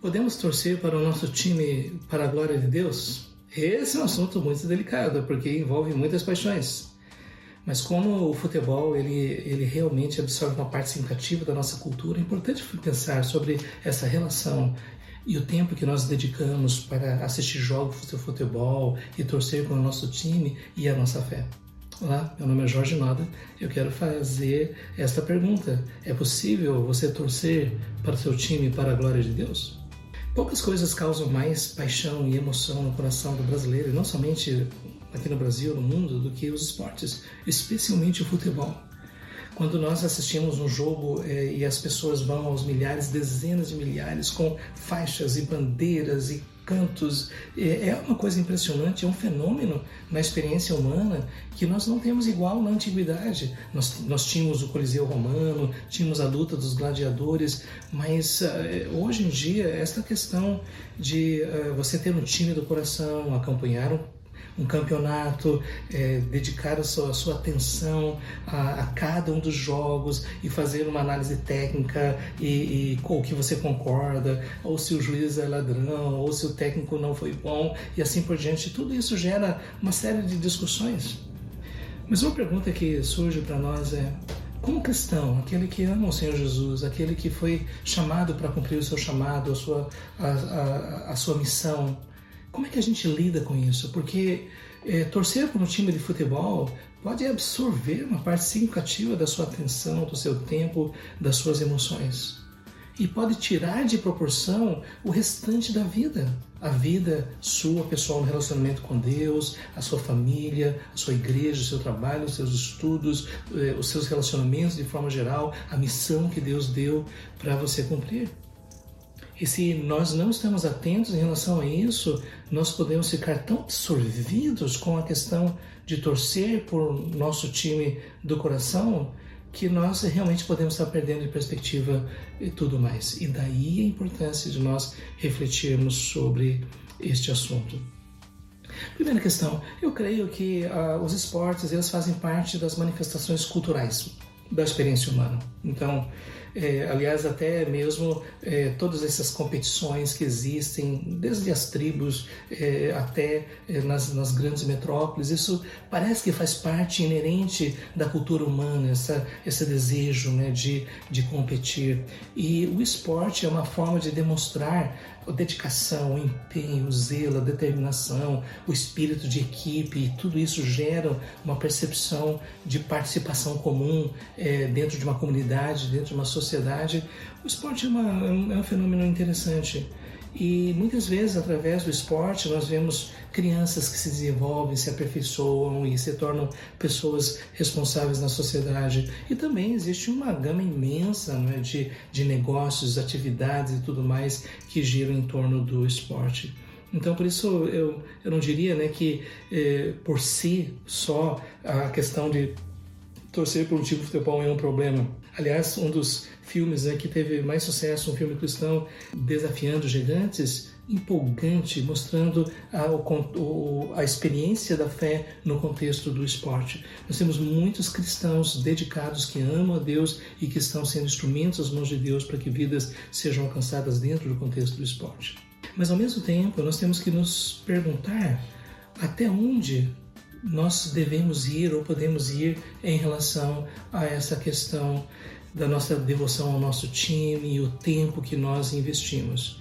Podemos torcer para o nosso time para a glória de Deus? Esse é um assunto muito delicado, porque envolve muitas paixões. Mas como o futebol ele, ele realmente absorve uma parte significativa da nossa cultura, é importante pensar sobre essa relação e o tempo que nós dedicamos para assistir jogos de futebol e torcer para o nosso time e a nossa fé. Olá, meu nome é Jorge Noda. Eu quero fazer esta pergunta: é possível você torcer para o seu time para a glória de Deus? Poucas coisas causam mais paixão e emoção no coração do brasileiro, e não somente aqui no Brasil, no mundo, do que os esportes, especialmente o futebol. Quando nós assistimos um jogo é, e as pessoas vão aos milhares, dezenas de milhares, com faixas e bandeiras e cantos. É, é uma coisa impressionante, é um fenômeno na experiência humana que nós não temos igual na antiguidade. Nós, nós tínhamos o Coliseu Romano, tínhamos a luta dos gladiadores, mas uh, hoje em dia, esta questão de você ter um time do coração, acompanhar um um campeonato, é, dedicar a sua, a sua atenção a, a, cada um dos jogos e fazer uma análise técnica e, e, com o que você concorda, ou se o juiz é ladrão, ou se o técnico não foi bom e assim por diante. Tudo isso gera uma série de discussões. Mas uma pergunta que surge para nós é: como cristão, aquele que ama o Senhor Jesus, aquele que foi chamado para cumprir o seu chamado, a sua, a, a, a sua missão, como é que a gente lida com isso? Porque é, torcer para um time de futebol pode absorver uma parte significativa da sua atenção, do seu tempo, das suas emoções. E pode tirar de proporção o restante da vida. A vida sua, pessoal, no relacionamento com Deus, a sua família, a sua igreja, o seu trabalho, os seus estudos, eh, os seus relacionamentos de forma geral, a missão que Deus deu para você cumprir. E se nós não estamos atentos em relação a isso, nós podemos ficar tão absorvidos com a questão de torcer por nosso time do coração que nós realmente podemos estar perdendo de perspectiva e tudo mais. E daí a importância de nós refletirmos sobre este assunto. Primeira questão, eu creio que uh, os esportes eles fazem parte das manifestações culturais da experiência humana. Então, é, aliás, até mesmo é, todas essas competições que existem, desde as tribos é, até é, nas, nas, grandes metrópoles, isso parece que faz parte inerente da cultura humana, essa, esse desejo né, de, de competir. E o esporte é uma forma de demonstrar a dedicação, o empenho, o zelo, a determinação, o espírito de equipe, tudo isso gera uma percepção de participação comum é, dentro de uma comunidade, dentro de uma sociedade o esporte é, uma, é um fenômeno interessante. E muitas vezes, através do esporte, nós vemos crianças que se desenvolvem, se aperfeiçoam e se tornam pessoas responsáveis na sociedade. E também existe uma gama imensa é, de, de negócios, atividades e tudo mais que giram em torno do esporte. Então, por isso, eu, eu não diria né, que eh, por si só a questão de torcer por um time de futebol é um problema. Aliás, um dos filmes né, que teve mais sucesso, um filme cristão, Desafiando Gigantes, empolgante, mostrando a, o, a experiência da fé no contexto do esporte. Nós temos muitos cristãos dedicados que amam a Deus e que estão sendo instrumentos às mãos de Deus para que vidas sejam alcançadas dentro do contexto do esporte. Mas ao mesmo tempo, nós temos que nos perguntar até onde nós devemos ir ou podemos ir em relação a essa questão da nossa devoção ao nosso time e o tempo que nós investimos.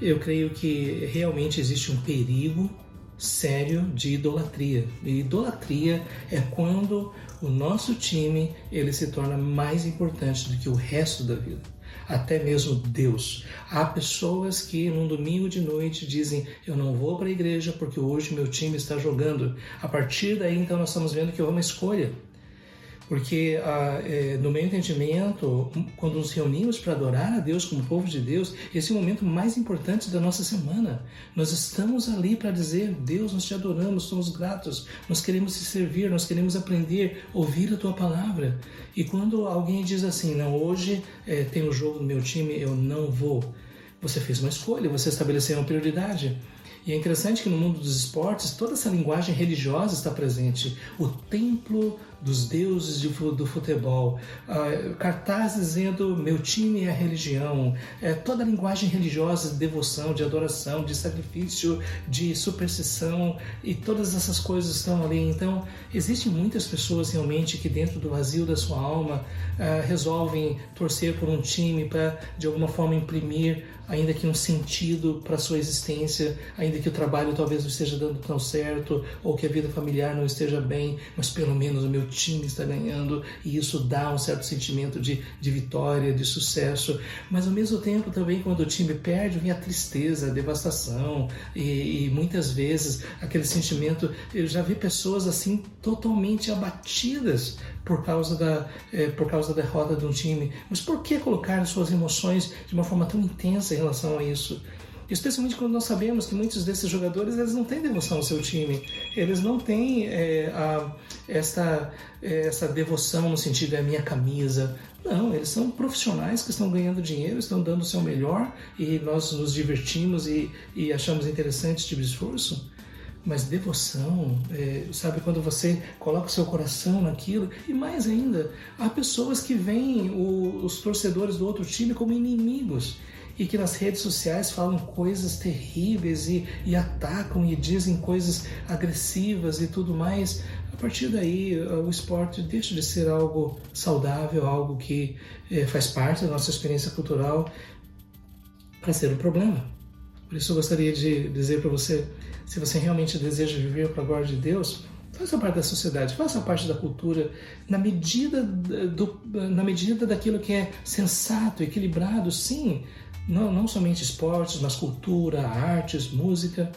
Eu creio que realmente existe um perigo sério de idolatria. E idolatria é quando o nosso time ele se torna mais importante do que o resto da vida até mesmo Deus. Há pessoas que num domingo de noite dizem: Eu não vou para a igreja porque hoje meu time está jogando. A partir daí, então, nós estamos vendo que houve uma escolha. Porque ah, é, no meu entendimento, quando nos reunimos para adorar a Deus como povo de Deus, esse é o momento mais importante da nossa semana. Nós estamos ali para dizer: Deus, nós te adoramos, somos gratos, nós queremos te servir, nós queremos aprender, ouvir a tua palavra. E quando alguém diz assim: Não, hoje é, tem o um jogo do meu time, eu não vou. Você fez uma escolha, você estabeleceu uma prioridade. E é interessante que no mundo dos esportes toda essa linguagem religiosa está presente. O templo dos deuses do futebol, uh, cartaz dizendo meu time é a religião, é, toda a linguagem religiosa de devoção, de adoração, de sacrifício, de superstição e todas essas coisas estão ali. Então, existem muitas pessoas realmente que dentro do vazio da sua alma uh, resolvem torcer por um time para de alguma forma imprimir ainda que um sentido para sua existência, ainda que o trabalho talvez não esteja dando tão certo, ou que a vida familiar não esteja bem, mas pelo menos o meu time está ganhando, e isso dá um certo sentimento de, de vitória, de sucesso. Mas ao mesmo tempo também, quando o time perde, vem a tristeza, a devastação, e, e muitas vezes aquele sentimento. Eu já vi pessoas assim totalmente abatidas por causa da, é, por causa da derrota de um time. Mas por que colocar suas emoções de uma forma tão intensa em relação a isso? Especialmente quando nós sabemos que muitos desses jogadores eles não têm devoção ao seu time, eles não têm é, a, essa, é, essa devoção no sentido é minha camisa. Não, eles são profissionais que estão ganhando dinheiro, estão dando o seu melhor e nós nos divertimos e, e achamos interessante esse tipo de esforço. Mas devoção, é, sabe, quando você coloca o seu coração naquilo, e mais ainda, há pessoas que veem o, os torcedores do outro time como inimigos e que nas redes sociais falam coisas terríveis e, e atacam e dizem coisas agressivas e tudo mais. A partir daí, o esporte deixa de ser algo saudável, algo que é, faz parte da nossa experiência cultural, para ser um problema. Por isso, eu gostaria de dizer para você se você realmente deseja viver para a glória de Deus, faça parte da sociedade, faça parte da cultura, na medida, do, na medida daquilo que é sensato, equilibrado, sim. Não, não somente esportes, mas cultura, artes, música.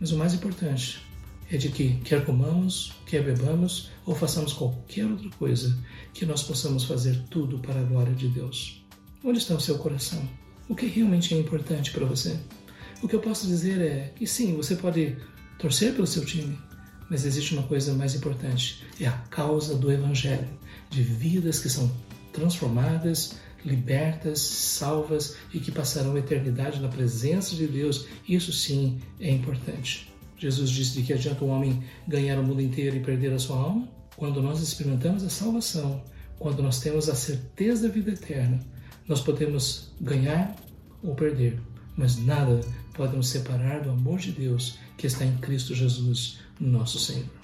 Mas o mais importante é de que, quer comamos, quer bebamos ou façamos qualquer outra coisa, que nós possamos fazer tudo para a glória de Deus. Onde está o seu coração? O que realmente é importante para você? O que eu posso dizer é que sim, você pode torcer pelo seu time, mas existe uma coisa mais importante: é a causa do Evangelho, de vidas que são transformadas, libertas, salvas e que passarão a eternidade na presença de Deus. Isso sim é importante. Jesus disse de que adianta o homem ganhar o mundo inteiro e perder a sua alma? Quando nós experimentamos a salvação, quando nós temos a certeza da vida eterna, nós podemos ganhar ou perder, mas nada pode nos separar do amor de Deus que está em Cristo Jesus, nosso Senhor.